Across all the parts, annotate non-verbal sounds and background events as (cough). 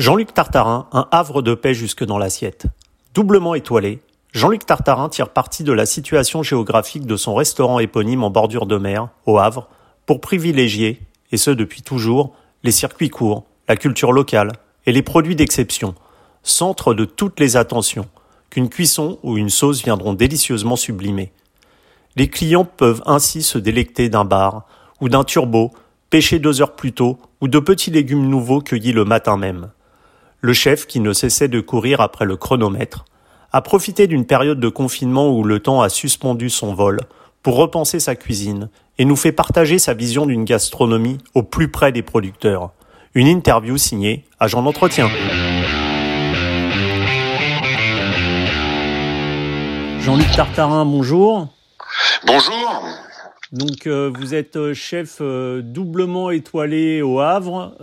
Jean-Luc Tartarin, un havre de paix jusque dans l'assiette. Doublement étoilé, Jean-Luc Tartarin tire parti de la situation géographique de son restaurant éponyme en bordure de mer, au Havre, pour privilégier, et ce depuis toujours, les circuits courts, la culture locale et les produits d'exception, centre de toutes les attentions, qu'une cuisson ou une sauce viendront délicieusement sublimer. Les clients peuvent ainsi se délecter d'un bar ou d'un turbo, pêché deux heures plus tôt, ou de petits légumes nouveaux cueillis le matin même. Le chef, qui ne cessait de courir après le chronomètre, a profité d'une période de confinement où le temps a suspendu son vol pour repenser sa cuisine et nous fait partager sa vision d'une gastronomie au plus près des producteurs. Une interview signée Agent d'entretien. Jean-Luc Tartarin, bonjour. Bonjour. Donc euh, vous êtes euh, chef euh, doublement étoilé au Havre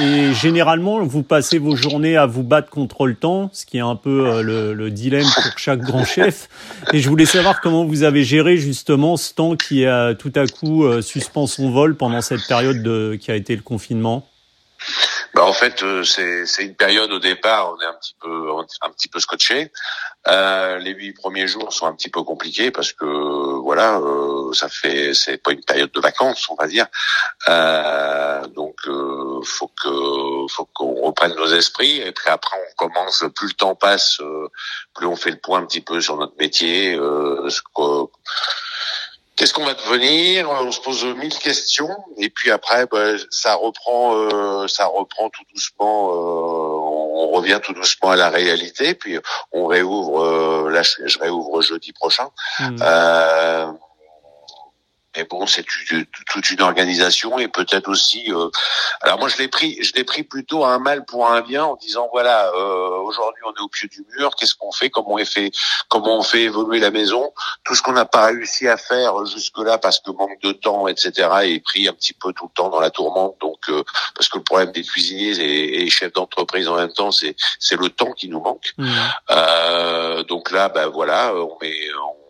et généralement vous passez vos journées à vous battre contre le temps, ce qui est un peu le, le, dilemme pour chaque grand chef. Et je voulais savoir comment vous avez géré justement ce temps qui a tout à coup suspend son vol pendant cette période de, qui a été le confinement. Bah en fait, euh, c'est une période au départ, on est un petit peu un petit peu scotché. Euh, les huit premiers jours sont un petit peu compliqués parce que voilà, euh, ça fait c'est pas une période de vacances, on va dire. Euh, donc euh, faut que faut qu'on reprenne nos esprits et puis après on commence. Plus le temps passe, euh, plus on fait le point un petit peu sur notre métier. ce Qu'est-ce qu'on va devenir? On se pose mille questions et puis après, bah, ça reprend, euh, ça reprend tout doucement. Euh, on revient tout doucement à la réalité. Puis on réouvre. Euh, là, je, réouvre jeudi prochain. Mmh. Mais bon, c'est toute une organisation et peut-être aussi. Euh, alors moi, je l'ai pris, je l'ai pris plutôt à un mal pour un bien en disant voilà, euh, aujourd'hui on est au pied du mur. Qu'est-ce qu'on fait Comment on fait Comment on fait évoluer la maison Tout ce qu'on n'a pas réussi à faire jusque-là parce que manque de temps, etc. est pris un petit peu tout le temps dans la tourmente. Donc euh, parce que le problème des cuisiniers et, et chefs d'entreprise en même temps, c'est c'est le temps qui nous manque. Mmh. Euh, donc là, ben voilà, on met on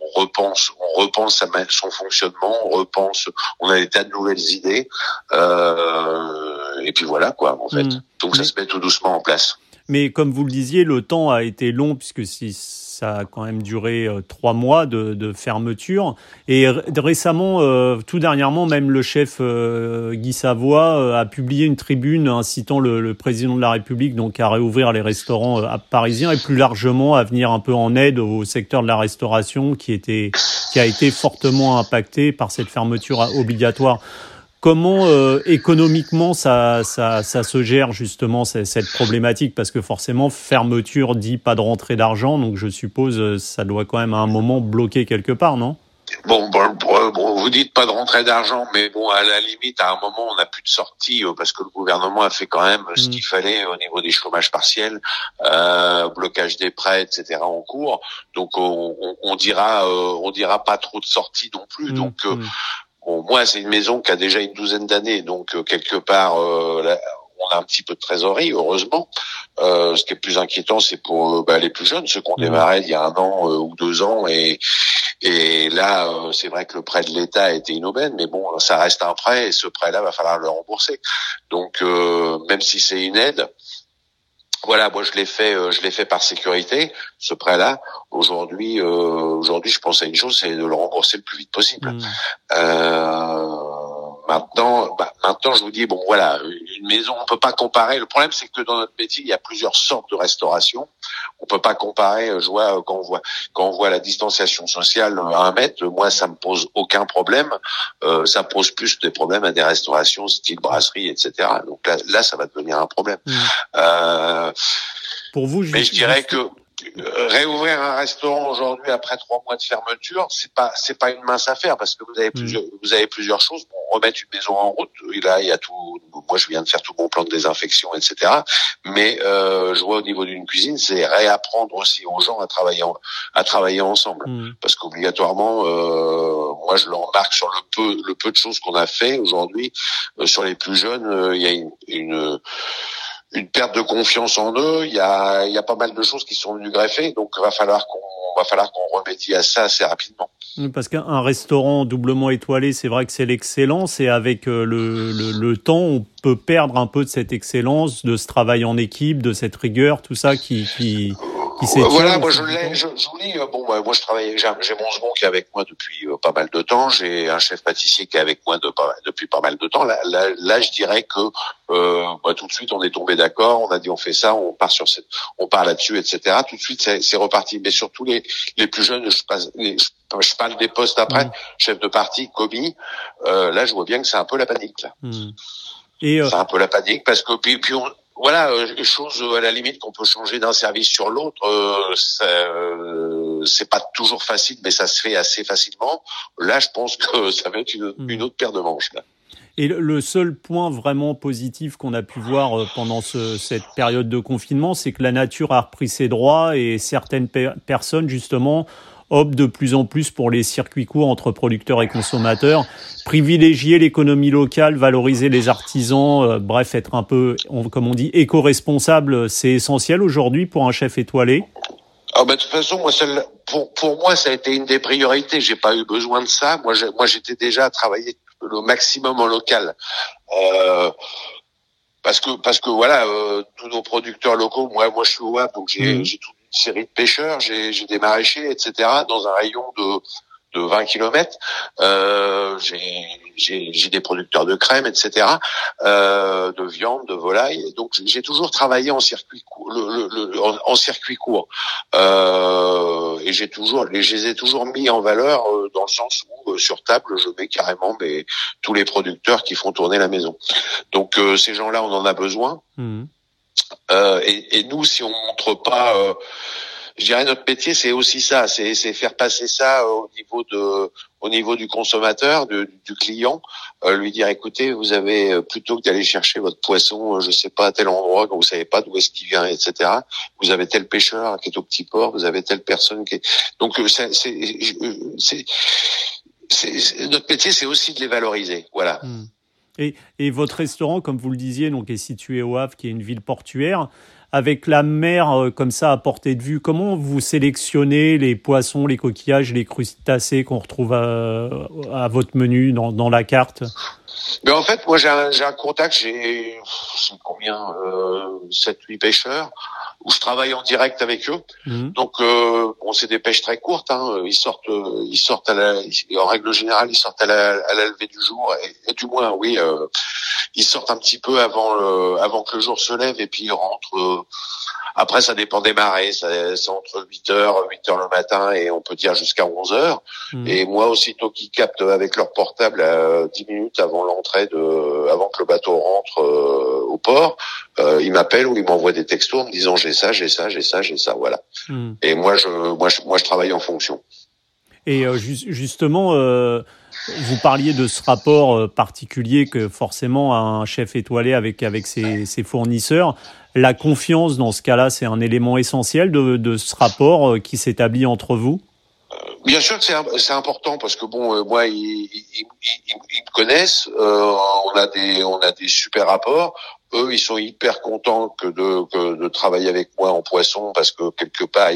on repense, on repense son fonctionnement, on repense, on a des tas de nouvelles idées, euh, et puis voilà quoi en fait. Mmh. Donc ça se met tout doucement en place. Mais comme vous le disiez, le temps a été long puisque si ça a quand même duré euh, trois mois de, fermeture. Et récemment, euh, tout dernièrement, même le chef euh, Guy Savoie a publié une tribune incitant le, le, président de la République donc à réouvrir les restaurants parisiens et plus largement à venir un peu en aide au secteur de la restauration qui était qui a été fortement impacté par cette fermeture obligatoire. Comment euh, économiquement ça, ça, ça, se gère justement cette problématique? Parce que forcément, fermeture dit pas de rentrée d'argent, donc je suppose euh, ça doit quand même à un moment bloquer quelque part, non? Bon, bon, vous dites pas de rentrée d'argent, mais bon, à la limite, à un moment, on n'a plus de sortie euh, parce que le gouvernement a fait quand même ce mm. qu'il fallait au niveau des chômages partiels, euh, blocage des prêts, etc. en cours. Donc, on, on, dira, on dira pas trop de sorties non plus. Mm. Donc, mm. Bon, moi, c'est une maison qui a déjà une douzaine d'années, donc euh, quelque part, euh, on a un petit peu de trésorerie, heureusement. Euh, ce qui est plus inquiétant, c'est pour bah, les plus jeunes, ceux qui ont mmh. démarré il y a un an ou deux ans. Et, et là, c'est vrai que le prêt de l'État a été inaubaine, mais bon, ça reste un prêt et ce prêt-là va falloir le rembourser. Donc, même si c'est une aide, voilà, moi je l'ai fait, euh, je l'ai fait par sécurité, ce prêt-là. Aujourd'hui, euh, aujourd'hui, je pense à une chose, c'est de le rembourser le plus vite possible. Mmh. Euh, Maintenant, bah, maintenant, je vous dis bon, voilà, une maison, on peut pas comparer. Le problème, c'est que dans notre métier, il y a plusieurs sortes de restauration. On peut pas comparer. Euh, je vois euh, quand on voit quand on voit la distanciation sociale à un mètre, moi, ça me pose aucun problème. Euh, ça pose plus des problèmes à des restaurations style brasserie, etc. Donc là, là, ça va devenir un problème. Mmh. Euh, Pour vous, mais je dirais que euh, réouvrir un restaurant aujourd'hui après trois mois de fermeture, c'est pas c'est pas une mince affaire parce que vous avez mm. plusieurs vous avez plusieurs choses. Bon, remettre une maison en route, et là il y a tout. Moi je viens de faire tout mon plan de désinfection, etc. Mais euh, je vois au niveau d'une cuisine, c'est réapprendre aussi aux gens à travailler à travailler ensemble mm. parce qu'obligatoirement, euh, moi je l'embarque sur le peu le peu de choses qu'on a fait aujourd'hui euh, sur les plus jeunes. Euh, il y a une, une une perte de confiance en eux. Il y a, pas mal de choses qui sont venues greffer, donc va falloir qu'on va falloir qu'on remédie à ça assez rapidement. Parce qu'un restaurant doublement étoilé, c'est vrai que c'est l'excellence, et avec euh, le, le, temps, on peut perdre un peu de cette excellence, de ce travail en équipe, de cette rigueur, tout ça qui, voilà, moi je l'ai, je, je vous dis, bon, moi je travaille, j'ai mon second qui est avec moi depuis euh, pas mal de temps, j'ai un chef pâtissier qui est avec moi de, depuis pas mal de temps. Là, là, là je dirais que euh, bah, tout de suite on est tombé d'accord, on a dit on fait ça, on part sur cette, on part là-dessus, etc. Tout de suite c'est reparti. Mais surtout les les plus jeunes, je, passe, je, parle des postes après, mmh. chef de parti, commis. Euh, là, je vois bien que c'est un peu la panique là. Mmh. Et euh... C'est un peu la panique parce que puis, puis on, voilà, euh, chose à la limite qu'on peut changer d'un service sur l'autre, euh, euh, c'est pas toujours facile, mais ça se fait assez facilement. Là, je pense que (laughs) ça va être une, hmm. autre paire de manches. Là. Et le seul point vraiment positif qu'on a pu voir euh, pendant ce, cette période de confinement, c'est que la nature a repris ses droits et certaines personnes, justement, optent de plus en plus pour les circuits courts entre producteurs et consommateurs, privilégier l'économie locale, valoriser les artisans, euh, bref, être un peu, comme on dit, éco-responsable, c'est essentiel aujourd'hui pour un chef étoilé ah ben, de toute façon, moi, pour, pour moi, ça a été une des priorités. J'ai pas eu besoin de ça. Moi, moi, j'étais déjà à travailler le maximum en local. Euh, parce que parce que voilà, euh, tous nos producteurs locaux, moi moi je suis au WAP, donc j'ai mmh. toute une série de pêcheurs, j'ai des maraîchers, etc. Dans un rayon de de 20 km. Euh, j'ai des producteurs de crème, etc., euh, de viande, de volaille. Donc j'ai toujours travaillé en circuit court, le, le, en, circuit court. Euh, et j'ai toujours, je les ai toujours mis en valeur euh, dans le sens où euh, sur table je mets carrément mes, tous les producteurs qui font tourner la maison. Donc euh, ces gens-là, on en a besoin. Mmh. Et, et, nous, si on montre pas je dirais notre métier c'est aussi ça, c'est faire passer ça au niveau de au niveau du consommateur, du client, euh, lui dire écoutez, vous avez euh, plutôt que d'aller chercher votre poisson, euh, je sais pas à tel endroit, quand vous savez pas d'où est-ce qu'il vient, etc. Vous avez tel pêcheur qui est au petit port, vous avez telle personne qui est donc c'est c'est notre métier, c'est aussi de les valoriser, voilà. Hmm. Et, et votre restaurant, comme vous le disiez, donc est situé au Havre, qui est une ville portuaire. Avec la mer euh, comme ça à portée de vue, comment vous sélectionnez les poissons, les coquillages, les crustacés qu'on retrouve à, votre menu dans, dans la carte? Mais en fait, moi, j'ai un, un, contact, j'ai combien, euh, 7-8 pêcheurs où je travaille en direct avec eux. Mhm. Donc, euh, bon, c'est des pêches très courtes. Hein. Ils sortent, euh, ils sortent à la, en règle générale, ils sortent à la, à la levée du jour, et, du moins, oui, euh, ils sortent un petit peu avant, le, avant que le jour se lève, et puis ils rentrent. Euh, après, ça dépend des marées. C'est entre 8 heures, 8 heures le matin, et on peut dire jusqu'à 11 heures. Mhm. Et moi, aussitôt qu'ils captent avec leur portable à 10 minutes avant l'entrée de, avant que le bateau rentre au port, ils m'appellent ou ils m'envoient des textos en me disant j'ai ça, j'ai ça, j'ai ça, j'ai ça, voilà. Hmm. Et moi je, moi, je, moi, je travaille en fonction. Et euh, justement, euh, vous parliez de ce rapport euh, particulier que forcément un chef étoilé avec avec ses, ses fournisseurs. La confiance dans ce cas-là, c'est un élément essentiel de, de ce rapport qui s'établit entre vous? Bien sûr que c'est important parce que bon, moi ils, ils, ils, ils me connaissent, euh, on a des on a des super rapports eux, ils sont hyper contents que de, que de travailler avec moi en poisson parce que quelque part,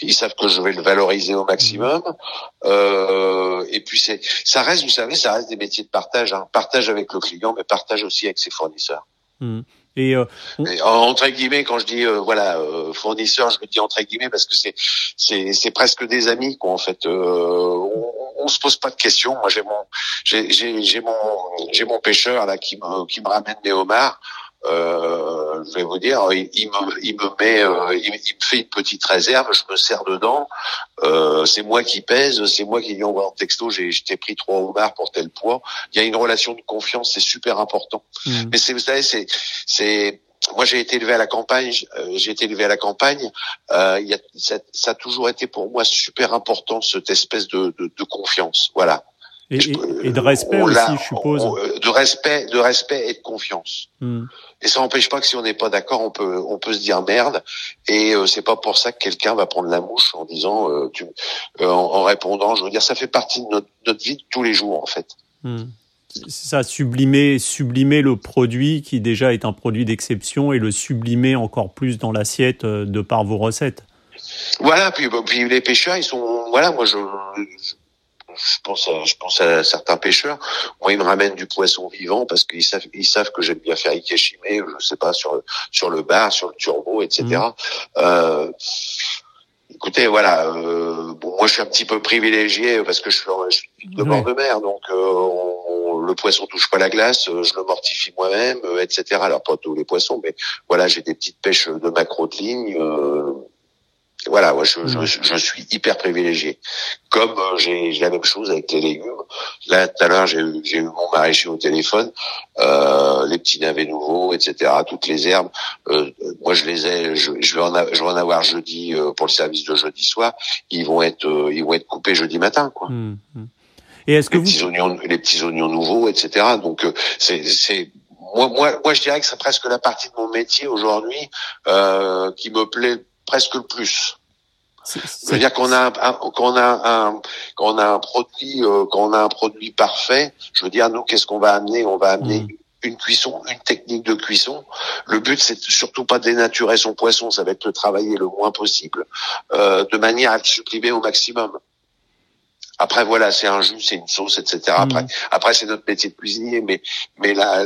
ils, savent que je vais le valoriser au maximum. Euh, et puis c'est, ça reste, vous savez, ça reste des métiers de partage, hein. partage avec le client, mais partage aussi avec ses fournisseurs. Mmh. Et, euh, entre guillemets, quand je dis euh, voilà euh, fournisseur, je me dis entre guillemets parce que c'est c'est c'est presque des amis quoi en fait. Euh, on, on, se pose pas de questions. Moi j'ai mon j'ai j'ai mon j'ai mon pêcheur là qui me qui me ramène des homards je vais vous dire, il, il, me, il me met, euh, il, me fait une petite réserve, je me sers dedans. Euh, c'est moi qui pèse, c'est moi qui lui envoie en texto. J'ai, t'ai pris trois homards pour tel poids. Il y a une relation de confiance, c'est super important. Mmh. Mais c'est, vous savez, c'est, c'est moi j'ai été élevé à la campagne, euh, j'ai été élevé à la campagne. Euh, il y a, ça, ça, a toujours été pour moi super important cette espèce de, de, de confiance. Voilà. Et, et, de respect aussi, je suppose. de respect, de respect et de confiance. Hmm. Et ça n'empêche pas que si on n'est pas d'accord, on peut, on peut se dire merde. Et euh, c'est pas pour ça que quelqu'un va prendre la mouche en disant, euh, tu, euh, en, répondant. Je veux dire, ça fait partie de notre, notre, vie de tous les jours en fait. Hmm. ça sublimer sublimer le produit qui déjà est un produit d'exception et le sublimer encore plus dans l'assiette de par vos recettes. Voilà, puis, puis les pêcheurs, ils sont voilà, moi je, je pense à, je pense à certains pêcheurs. Moi, ils me ramènent du poisson vivant parce qu'ils savent, ils savent que j'aime bien faire ikeshime, je sais pas sur sur le bar, sur le turbo, etc. Mmh. Euh, écoutez, voilà. Euh, bon, moi, je suis un petit peu privilégié parce que je suis, je suis de bord de mer, donc euh, le poisson touche pas la glace, je le mortifie moi-même, etc. Alors pas tous les poissons, mais voilà, j'ai des petites pêches de macro de ligne. Voilà, moi, je, je, je, suis hyper privilégié. Comme euh, j'ai la même chose avec les légumes. Là, tout à l'heure, j'ai eu, eu mon maraîcher au téléphone, euh, les petits navets nouveaux, etc., toutes les herbes. Euh, moi, je les ai, je, je, vais, en je vais en avoir jeudi euh, pour le service de jeudi soir. Ils vont être, euh, ils vont être coupés jeudi matin, quoi. Mmh, mmh. Et est-ce que les vous... petits oignons, les petits oignons nouveaux, etc. Donc, c'est, c'est moi, moi, moi, je dirais que c'est presque la partie de mon métier aujourd'hui euh, qui me plaît presque le plus. C'est-à-dire qu'on a un, qu'on a un qu'on a un produit euh, qu'on a un produit parfait. Je veux dire, nous, qu'est-ce qu'on va amener? On va amener mm. une cuisson, une technique de cuisson. Le but, c'est surtout pas de dénaturer son poisson, ça va être de travailler le moins possible, euh, de manière à le supprimer au maximum. Après voilà, c'est un jus, c'est une sauce, etc. Mm. Après, après c'est notre métier de cuisinier, mais mais la,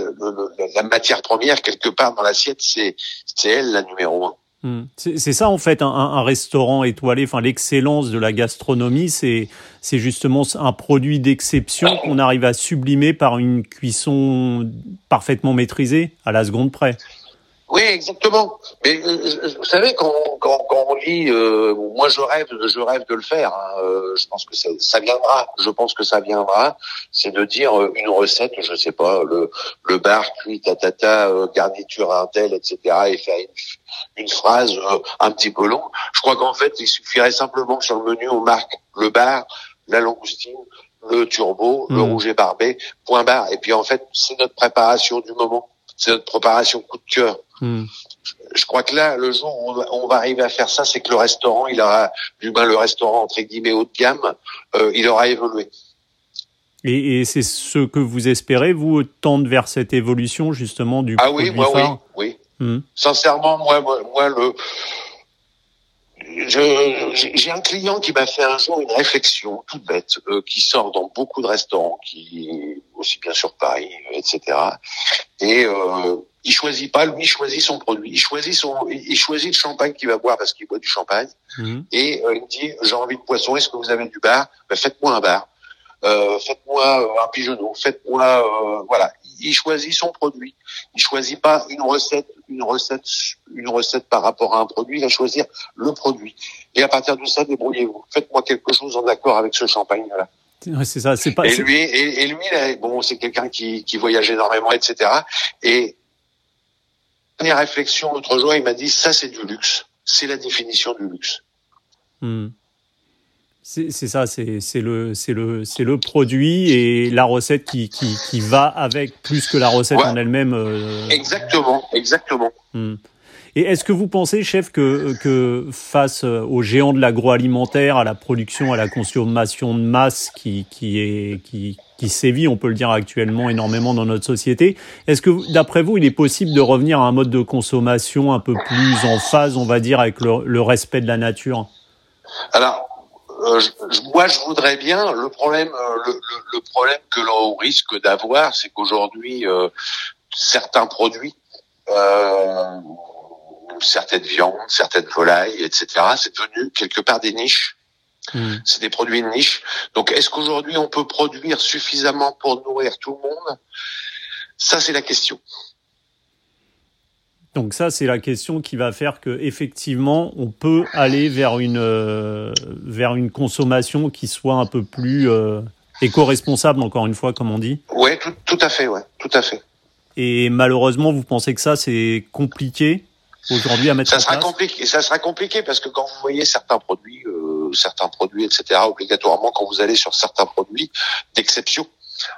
la matière première quelque part dans l'assiette, c'est c'est elle la numéro un. Hmm. C'est ça en fait un, restaurant étoilé. Enfin, l'excellence de la gastronomie, c'est c'est justement un produit d'exception qu'on arrive à sublimer par une cuisson parfaitement maîtrisée à la seconde près. Oui, exactement. Mais euh, vous savez, quand, quand, quand on lit, euh, moi je rêve, je rêve de le faire. Hein, euh, je pense que ça, ça, viendra. Je pense que ça viendra. C'est de dire une recette, je sais pas, le, le bar cuit, tatata, garniture un tel, etc. Et faire une, une phrase un petit peu longue. Je crois qu'en fait, il suffirait simplement que sur le menu on marque le bar, la langoustine, le turbo, le hmm. rouge et barbé, point barre. Et puis en fait, c'est notre préparation du moment c'est notre préparation coup de cœur. Hmm. Je crois que là, le jour où on va arriver à faire ça, c'est que le restaurant, il aura, du moins le restaurant entre guillemets haut de gamme, euh, il aura évolué. Et, et c'est ce que vous espérez, vous, tendre vers cette évolution justement du ah oui, moi oui, oui. Hmm. Sincèrement, moi, moi, moi le j'ai un client qui m'a fait un jour une réflexion toute bête, euh, qui sort dans beaucoup de restaurants, qui aussi bien sur Paris, etc. Et euh, il choisit pas, lui, il choisit son produit. Il choisit son, il choisit le champagne qu'il va boire parce qu'il boit du champagne. Mhm. Et euh, il me dit, j'ai envie de poisson. Est-ce que vous avez du bar? Ben, Faites-moi un bar. Euh, faites-moi euh, un pigeonneau. Faites-moi, euh, voilà. Il choisit son produit. Il choisit pas une recette, une recette, une recette par rapport à un produit. Il va choisir le produit. Et à partir de ça, débrouillez-vous. Faites-moi quelque chose en accord avec ce champagne-là. c'est ça, c'est pas. Et lui, et, et lui, bon, c'est quelqu'un qui, qui voyage énormément, etc. Et dernière réflexion l'autre jour, il m'a dit ça, c'est du luxe. C'est la définition du luxe. Hmm. C'est ça, c'est le le le produit et la recette qui, qui, qui va avec plus que la recette en elle-même. Euh... Exactement, exactement. Hmm. Et est-ce que vous pensez, chef, que, que face aux géants de l'agroalimentaire, à la production, à la consommation de masse qui, qui, est, qui, qui sévit, on peut le dire actuellement énormément dans notre société, est-ce que, d'après vous, il est possible de revenir à un mode de consommation un peu plus en phase, on va dire, avec le, le respect de la nature? Alors, euh, moi, je voudrais bien. Le problème, euh, le, le, problème que l'on risque d'avoir, c'est qu'aujourd'hui, euh, certains produits euh, certaines viandes, certaines volailles, etc. C'est devenu quelque part des niches. Hmm. C'est des produits de niche. Donc, est-ce qu'aujourd'hui on peut produire suffisamment pour nourrir tout le monde? Ça, c'est la question. Donc ça, c'est la question qui va faire que effectivement, on peut aller vers une euh, vers une consommation qui soit un peu plus euh, éco-responsable, encore une fois, comme on dit. Ouais, tout, tout à fait, ouais, tout à fait. Et malheureusement, vous pensez que ça, c'est compliqué aujourd'hui à mettre ça en sera place compliqué ça sera compliqué parce que quand vous voyez certains produits euh, certains produits etc obligatoirement quand vous allez sur certains produits d'exception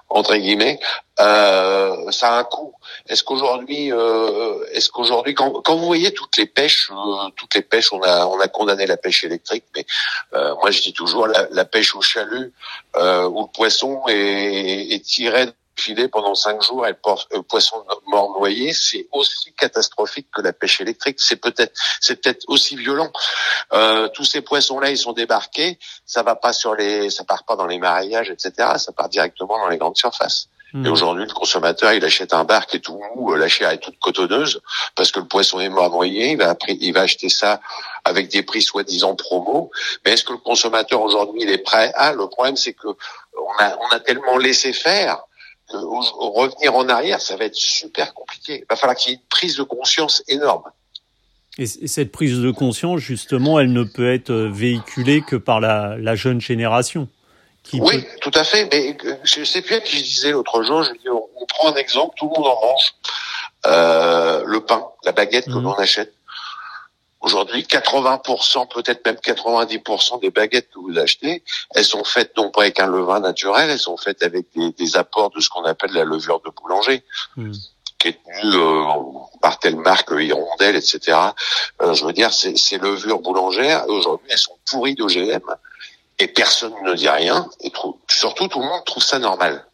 entre guillemets euh, ça a un coût. Est-ce qu'aujourd'hui euh, est-ce qu'aujourd'hui quand, quand vous voyez toutes les pêches euh, toutes les pêches on a on a condamné la pêche électrique mais moi je dis toujours la, la pêche au chalut où le poisson est, est tiré filet pendant cinq jours et le poisson mort noyé, c'est aussi catastrophique que la pêche électrique. C'est peut-être, c'est peut-être aussi violent. Euh, tous ces poissons-là, ils sont débarqués. Ça va pas sur les, ça part pas dans les mariages, etc. Ça part directement dans les grandes surfaces. Et hmm. aujourd'hui, le consommateur, il achète un bar qui est tout mou, la chair est toute cotonneuse, parce que le poisson est mort noyé. Il va, il va acheter ça avec des prix soi-disant promo. Mais est-ce que le consommateur aujourd'hui, il est prêt? Ah, le problème, c'est que on a, on a tellement laissé faire que revenir en arrière, ça va être super compliqué. Il va falloir qu'il y ait une prise de conscience énorme. Et cette prise de conscience, justement, elle ne peut être véhiculée que par la, la jeune génération oui, tout à fait. Mais euh, je sais plus qui je disais l'autre jour. Je dis, on, prend un exemple, tout le monde en mange. Euh, le pain, la baguette que mhm. l'on achète. Aujourd'hui, 80%, peut-être même 90% des baguettes que vous achetez, elles sont faites non pas avec un levain naturel, elles sont faites avec des, apports de ce qu'on appelle la levure de boulanger, mhm. qui est tenue euh, par telle marque, Hirondelle, etc. Euh, je veux dire, ces levures boulangères, aujourd'hui, elles sont pourries d'OGM et personne ne dit rien, et surtout tout le monde trouve ça normal.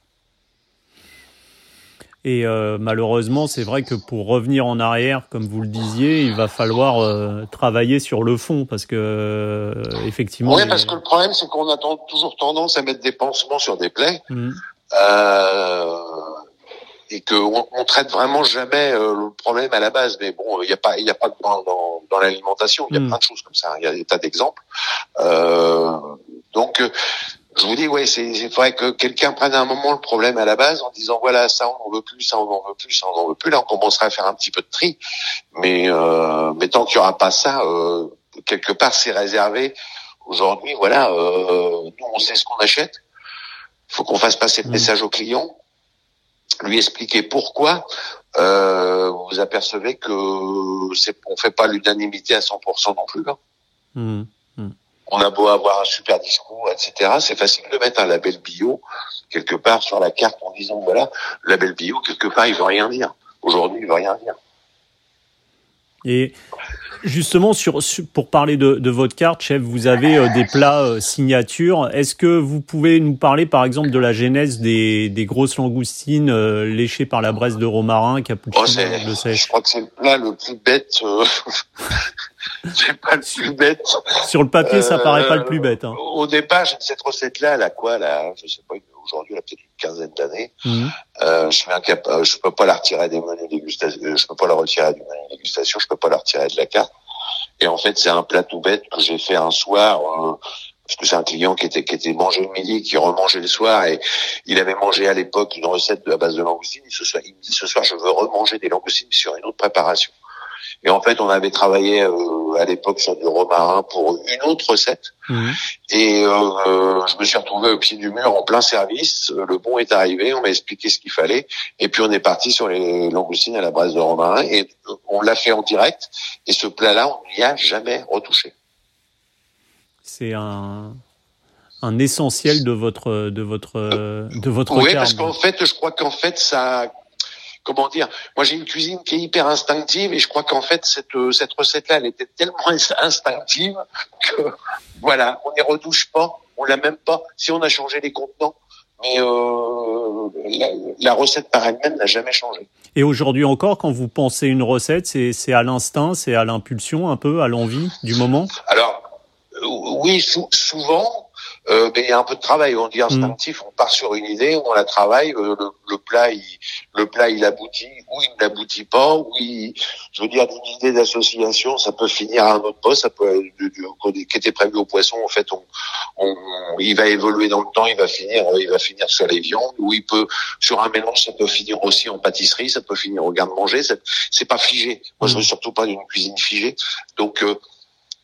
Et euh, malheureusement, c'est vrai que pour revenir en arrière, comme vous le disiez, il va falloir euh, travailler sur le fond parce que euh, effectivement. Oui, parce que le problème, c'est qu'on a toujours tendance à mettre des pansements sur des plaies. Mmh. Euh, et qu'on on traite vraiment jamais euh, le problème à la base. Mais bon, il n'y a pas, il y a pas dans, dans, dans l'alimentation, il y a hmm. plein de choses comme ça. Il y a des tas d'exemples. Euh, donc, euh, je vous dis, ouais, c'est, faudrait que quelqu'un prenne à un moment le problème à la base en disant voilà, ça on en veut plus, ça on en veut plus, ça on en veut plus. Là, on commencerait à faire un petit peu de tri. Mais, euh, mais tant qu'il y aura pas ça, euh, quelque part, c'est réservé. Aujourd'hui, voilà, nous on sait ce qu'on achète. Il faut qu'on fasse passer le hmm. message au client lui expliquer pourquoi, euh, vous apercevez que c'est on fait pas l'unanimité à 100% non plus. Hein. Mmh, mmh. On a beau avoir un super discours, etc. C'est facile de mettre un label bio quelque part sur la carte en disant voilà, le label bio quelque part il veut rien dire. Aujourd'hui il veut rien dire. Et Justement, sur, pour parler de, de, votre carte, chef, vous avez euh, des plats euh, signatures. Est-ce que vous pouvez nous parler, par exemple, de la genèse des, des grosses langoustines euh, léchées par la braise de romarin, cappuccino, oh, Je crois que c'est le plat le plus bête. (laughs) c'est pas le plus bête. Sur le papier, ça paraît pas le plus bête. Hein. Au départ, cette recette-là, elle a quoi, là Je sais pas, aujourd'hui, elle a peut-être une quinzaine d'années. Mhm. Euh, je suis incapable, je peux pas la retirer des menus dégustation, je peux pas la retirer du menu dégustation, je peux pas la retirer de la carte. Et en fait, c'est un plat tout bête que j'ai fait un soir. Euh, parce que c'est un client qui était qui était mangé le midi, qui remangeait le soir, et il avait mangé à l'époque une recette de la base de langoustine. soir, il me dit ce soir, je veux remanger des langoustines sur une autre préparation. Et en fait, on avait travaillé euh, à l'époque sur du romarin pour une autre recette. Mhm. Et euh, je me suis retrouvé au pied du mur en plein service. Le bon est arrivé, on m'a expliqué ce qu'il fallait. Et puis on est parti sur les langoustines à la braise de romarin. Et on l'a fait en direct. Et ce plat-là, on n'y a jamais retouché. C'est un, un essentiel de votre de votre de votre oui parce qu'en fait je crois qu'en fait ça comment dire Moi, j'ai une cuisine qui est hyper instinctive et je crois qu'en fait cette euh, cette recette-là, elle était tellement (laughs) instinctive que voilà, on n'y retouche pas, on l'a même pas. Si on a changé les contenants, mais euh, la, recette par elle-même n'a jamais changé. Et aujourd'hui encore, quand vous pensez une recette, c'est c'est à l'instinct, c'est à l'impulsion, un peu à l'envie du moment? Alors euh, oui, souvent euh, mais il y a un peu de travail. On dit instinctif, on part sur une idée, on la travaille. Euh, le, le, plat, il, le plat, il aboutit ou il n'aboutit pas. Oui, je veux dire, d'une idée d'association, ça peut finir à un autre poste. Ça peut, du, du, qui était prévu au poisson, en fait, on, on, il va évoluer dans le temps. Il va finir, il va finir sur les viandes. Ou il peut, sur un mélange, ça peut finir aussi en pâtisserie. Ça peut finir au garde-manger. C'est pas figé. Moi, je veux surtout pas d'une cuisine figée. Donc euh,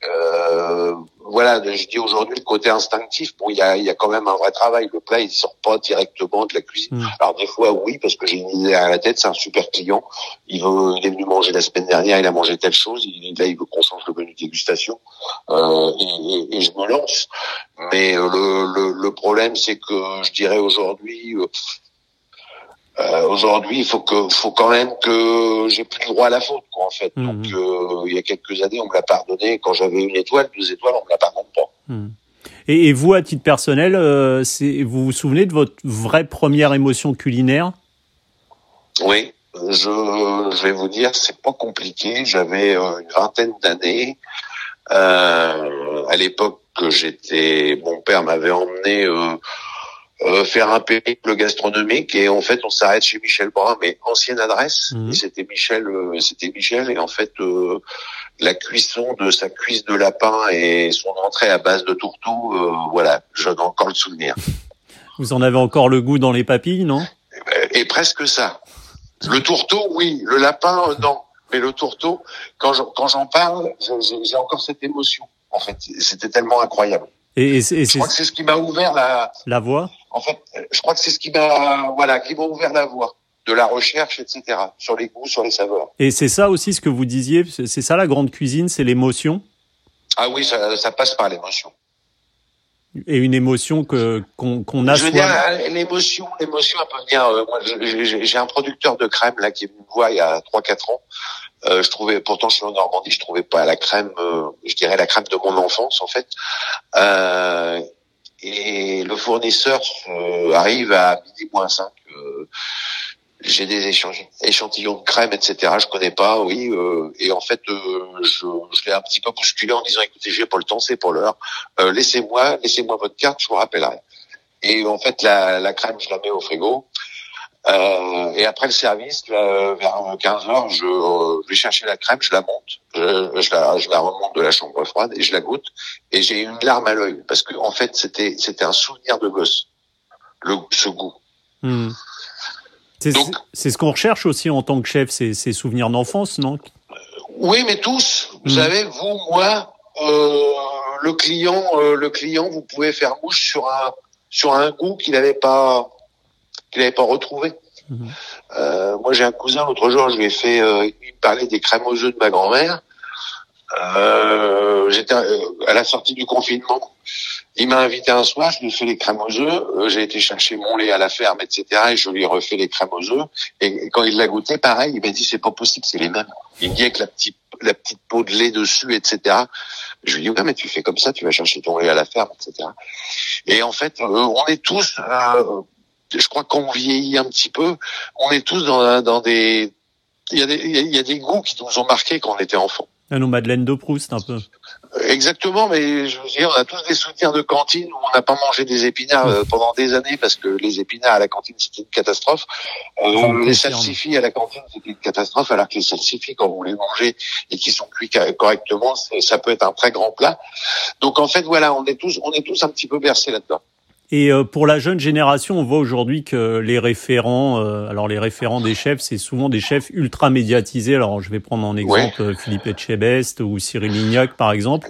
euh, voilà, je dis aujourd'hui le côté instinctif. Bon, il y a, y a quand même un vrai travail. Le plat, il sort pas directement de la cuisine. Mm. Alors des fois, oui, parce que j'ai une idée à la tête. C'est un super client. Il veut, il est venu manger la semaine dernière. Il a mangé telle chose. Il, là, il veut qu'on change le menu dégustation. Euh, et, et, je me lance. Mais euh, le, le, le problème, c'est que je dirais aujourd'hui, euh, euh, aujourd'hui, il faut que, faut quand même que j'ai plus le droit à la faute, quoi, en fait. Mhm. Donc, euh, il y a quelques années, on me l'a pardonné. Quand j'avais une étoile, deux étoiles, on me la pardonne pas. Mhm. Et, vous, à titre personnel, euh, vous vous souvenez de votre vraie première émotion culinaire? Oui, je, vais vous dire, c'est pas compliqué. J'avais euh, une vingtaine d'années. Euh, à l'époque, j'étais, mon père m'avait emmené euh, euh, faire un périple gastronomique et en fait on s'arrête chez Michel Brun mais ancienne adresse. Mhm. c'était Michel euh, c'était Michel et en fait euh, la cuisson de sa cuisse de lapin et son entrée à base de tourteau voilà j'en ai encore le souvenir. (laughs) Vous en avez encore le goût dans les papilles non? Et, presque ça. Le tourteau oui. Le lapin non. Mais le tourteau quand j'en quand j'en parle j'ai encore cette émotion. En fait c'était tellement incroyable et, je crois que c'est ce qui m'a ouvert la la voie en fait, je crois que c'est ce qui m'a, voilà, qui m'a ouvert la voie de la recherche, etc. Sur les goûts, sur les saveurs. Et c'est ça aussi ce que vous disiez, c'est ça la grande cuisine, c'est l'émotion? Ah oui, ça, passe par l'émotion. Et une émotion que qu'on a. Je veux dire, l'émotion, l'émotion, elle peut venir. Euh, moi, j'ai un producteur de crème là qui me voit il y a trois quatre ans. Euh, je trouvais, pourtant, je suis en Normandie, je trouvais pas la crème, euh, je dirais la crème de mon enfance en fait. Euh, et le fournisseur euh, arrive à midi moins 5. Euh, j'ai des échantillons de crème, etc. Je connais pas, oui. Euh, et en fait, je, je l'ai un petit peu bousculé en disant, écoutez, j'ai pas le temps, c'est pour l'heure. laissez-moi, laissez-moi votre carte, je vous rappellerai. Et en fait, la, la crème, je la mets au frigo. Euh, et après le service, vers 15 heures, je, euh, vais chercher la crème, je la monte, je, je, la, je, la, remonte de la chambre froide et je la goûte. Et j'ai une larme à l'œil parce que en fait, c'était c'était un souvenir de gosse, le, ce goût. Hmm. C'est ce qu'on recherche aussi en tant que chef, ces, ces souvenirs d'enfance, non? Oui, mais tous. Vous hmm. savez, vous, moi, euh, le client, euh, le client, vous pouvez faire mouche sur un sur un goût qu'il n'avait pas qu'il n'avait pas retrouvé. Mhm. Euh, moi, j'ai un cousin, l'autre jour, je lui ai fait, euh, il me parlait des crèmes aux œufs de ma grand-mère. Euh, j'étais euh, à la sortie du confinement. Il m'a invité un soir, je lui ai fait les crèmes aux œufs. Euh, j'ai été chercher mon lait à la ferme, etc. Et je lui ai refait les crèmes aux œufs. Et quand il l'a goûté, pareil, il m'a dit c'est pas possible, c'est les mêmes. Il dit avec la petite la petite peau de lait dessus, etc. Je lui dis ouais mais tu fais comme ça, tu vas chercher ton lait à la ferme, etc. Et en fait, on est tous je crois qu'on vieillit un petit peu. On est tous dans, dans des, il y, a des, il y a des goûts qui nous ont marqués quand on était enfant. À nos Madeleine de Proust, un peu. Exactement, mais je veux dire, on a tous des souvenirs de cantine où on n'a pas mangé des épinards euh, pendant des années parce que les épinards à la cantine c'était une catastrophe. Euh, les salsifis à la cantine c'était une catastrophe, alors que les salsifis quand vous les mangez et qui sont cuits correctement, ça peut être un très grand plat. Donc en fait voilà, on est tous, on est tous un petit peu bercés là-dedans. Et euh, pour la jeune génération, on voit aujourd'hui que les référents, euh, alors les référents des chefs, c'est souvent des chefs ultra médiatisés. Alors je vais prendre en exemple euh, Philippe Etchebest ou Cyril Lignac par exemple.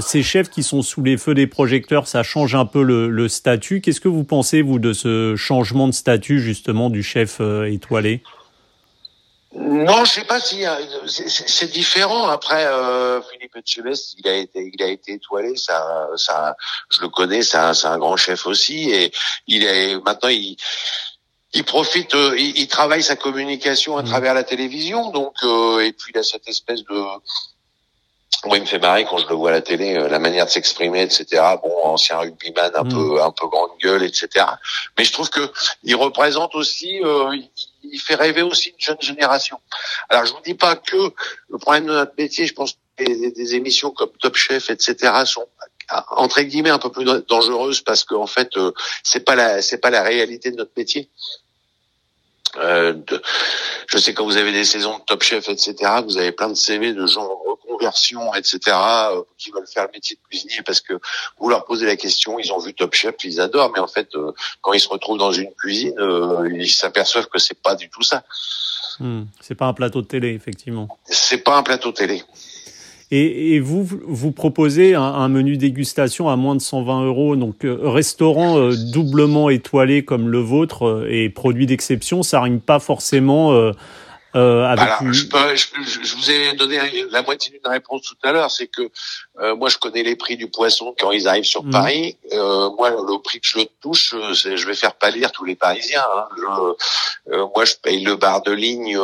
Ces chefs qui sont sous les feux des projecteurs, ça change un peu le, le statut. Qu'est-ce que vous pensez vous de ce changement de statut justement du chef étoilé? Non, je sais pas si c'est différent. Après, euh, Philippe Etchebest, il a été, il a été étoilé. Ça, ça, je le connais. C'est un, un, grand chef aussi, et il est maintenant il. Il profite, euh, il, il, travaille sa communication à mmh. travers la télévision, donc euh, et puis il a cette espèce de, moi, il me fait marrer quand je le vois à la télé, euh, la manière de s'exprimer, etc. Bon, ancien rugbyman, un mm. peu, un peu grande gueule, etc. Mais je trouve que il représente aussi, euh, il fait rêver aussi une jeune génération. Alors, je vous dis pas que le problème de notre métier, je pense que des, émissions comme Top Chef, etc. sont entre guillemets un peu plus dangereuses parce qu'en fait, euh, c'est pas la, c'est pas la réalité de notre métier. Euh, je sais quand vous avez des saisons de Top Chef, etc., vous avez plein de CV de gens en reconversion, etc., euh, qui veulent faire le métier de cuisinier parce que vous leur posez la question, ils ont vu Top Chef, ils adorent, mais en fait, euh, quand ils se retrouvent dans une cuisine, ils s'aperçoivent que c'est pas du tout ça. Hmm, c'est pas un plateau de télé, effectivement. C'est pas un plateau de télé. Et, et, vous, vous proposez un, un, menu dégustation à moins de 120 euros, donc euh, restaurant euh, doublement étoilé comme le vôtre euh, et produit d'exception, ça rime pas forcément euh, avec Alors, je, je, je, vous ai donné la moitié d'une réponse tout à l'heure, c'est que euh, moi je connais les prix du poisson quand ils arrivent sur mhm. Paris. Euh, moi, le prix que je touche, euh, je vais faire pâlir tous les Parisiens. Hein. Euh, moi, je paye le bar de ligne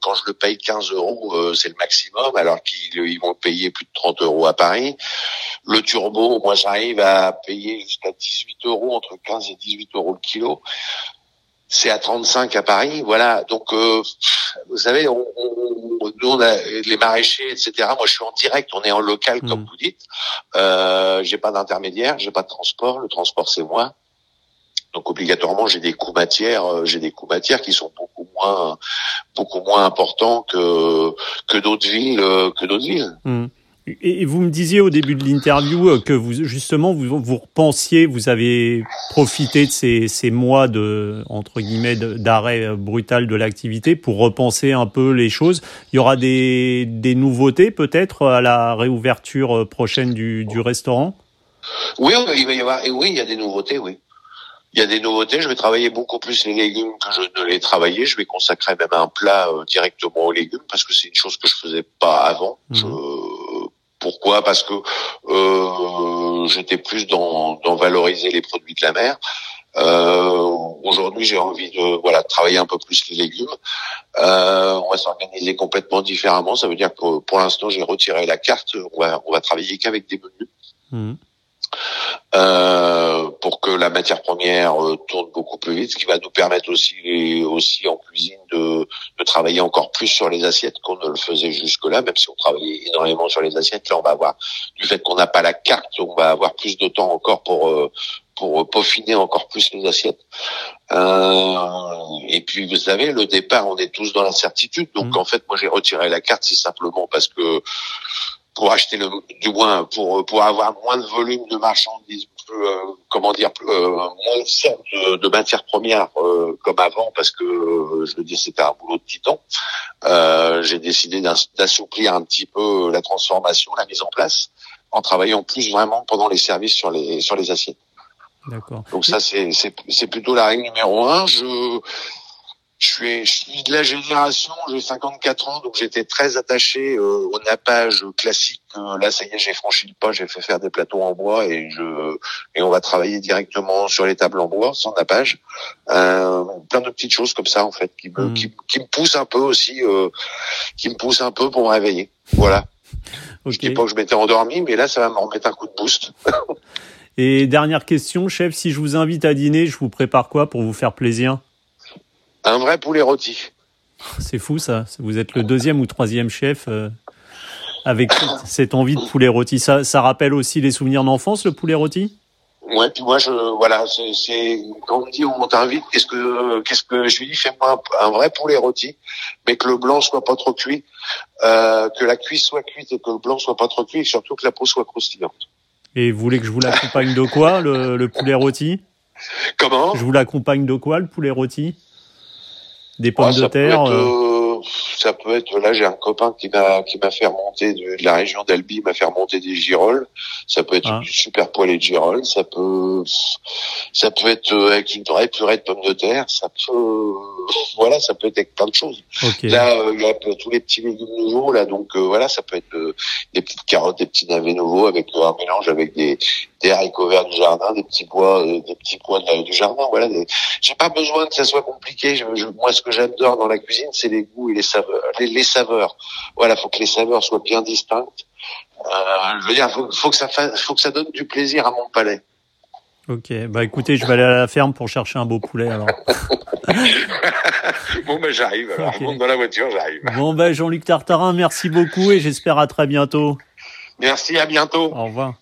quand je le paye 15 euros, c'est le maximum, alors qu'ils ils vont payer plus de 30 euros à Paris. Le turbo, moi j'arrive à payer jusqu'à 18 euros, entre 15 et 18 euros le kilo. C'est à 35 à Paris, voilà. Donc, euh, vous savez, on, on, nous on a les maraîchers, etc. Moi, je suis en direct, on est en local, comme mm. vous dites. Euh, j'ai pas d'intermédiaire, j'ai pas de transport. Le transport, c'est moi. Donc obligatoirement, j'ai des coûts matières, euh, j'ai des coûts matières qui sont beaucoup moins, beaucoup moins importants que que d'autres villes, euh, que d'autres villes. Hmm. Et vous me disiez au début de l'interview euh, que vous justement vous vous repensiez, vous avez profité de ces, ces mois de entre guillemets d'arrêt brutal de l'activité pour repenser un peu les choses. Il y aura des, des nouveautés peut-être à la réouverture prochaine du, du restaurant? Oui, il va y avoir. Oui, il y a des nouveautés. Oui. Il y a des nouveautés. Je vais travailler beaucoup plus les légumes que je ne les travaillais. Je vais consacrer même un plat euh, directement aux légumes parce que c'est une chose que je faisais pas avant. Mmh. Pourquoi? Parce que euh, j'étais plus dans, dans, valoriser les produits de la mer. Euh, Aujourd'hui, j'ai envie de voilà travailler un peu plus les légumes. Euh, on va s'organiser complètement différemment. Ça veut dire que pour l'instant, j'ai retiré la carte. On va on va travailler qu'avec des menus. Mmh. Euh, pour que la matière première euh, tourne beaucoup plus vite, ce qui va nous permettre aussi aussi en cuisine de, de travailler encore plus sur les assiettes qu'on ne le faisait jusque-là, même si on travaillait énormément sur les assiettes. Là, on va avoir du fait qu'on n'a pas la carte, on va avoir plus de temps encore pour euh, pour peaufiner encore plus les assiettes. Euh, et puis vous savez, le départ, on est tous dans l'incertitude. Donc mmh. en fait, moi j'ai retiré la carte, c'est simplement parce que pour acheter le, du moins pour pour avoir moins de volume de marchandises, euh, comment dire, euh, moins de, de matières premières euh, comme avant, parce que je veux dire c'était un boulot de titan. J'ai décidé d'assouplir un petit peu la transformation, la mise en place, en travaillant plus vraiment pendant les services sur les sur les assiettes. D'accord. Donc ça c'est c'est plutôt la règle numéro un. Je je suis, je suis de la génération, j'ai 54 ans, donc j'étais très attaché euh, au nappage classique. Euh, là, ça y est, j'ai franchi le pas, j'ai fait faire des plateaux en bois et je et on va travailler directement sur les tables en bois, sans nappage. Euh, plein de petites choses comme ça, en fait, qui me, hmm. qui, qui, me poussent un peu aussi, euh, qui me poussent un peu pour me réveiller. Voilà. Okay. Je dis pas que je m'étais endormi, mais là, ça va me remettre un coup de boost. (laughs) et dernière question, chef, si je vous invite à dîner, je vous prépare quoi pour vous faire plaisir? Un vrai poulet rôti. C'est fou ça. Vous êtes le deuxième ou troisième chef euh, avec cette envie de poulet rôti. Ça, ça rappelle aussi les souvenirs d'enfance, le poulet rôti? Ouais, puis moi je voilà, c'est quand on dit on t'invite, qu'est-ce que qu'est-ce que je lui dis? Fais-moi un, vrai poulet rôti, mais que le blanc soit pas trop cuit, euh, que la cuisse soit cuite et que le blanc soit pas trop cuit, et surtout que la peau soit croustillante. Et vous voulez que je vous l'accompagne de quoi le, le poulet rôti? Comment? Je vous l'accompagne de quoi le poulet rôti? Des pommes de terre. Euh, ça peut être là j'ai un copain qui m'a qui m'a fait remonter de, la région d'Albi m'a fait remonter des girolles ça peut être ah. du super poêlé de girolles ça peut ça peut être euh, avec une vraie purée de pommes de terre ça peut voilà ça peut être avec plein de choses là euh, il y a tous les petits légumes nouveaux là donc voilà ça peut être des petites carottes des petits navets nouveaux avec un mélange avec des des haricots verts du jardin des petits pois des petits pois du jardin voilà j'ai pas besoin que ça soit compliqué je, moi ce que j'adore dans la cuisine c'est les goûts les saveurs. Les, saveurs. Voilà, faut que les saveurs soient bien distinctes. Euh, je veux dire, faut, faut que ça faut que ça donne du plaisir à mon palais. Ok, bah écoutez, je vais aller à la ferme pour chercher un beau poulet alors. (laughs) bon ben j'arrive alors, monte dans la voiture, j'arrive. Bon ben Jean-Luc Tartarin, merci beaucoup et j'espère à très bientôt. Merci, à bientôt. Au revoir.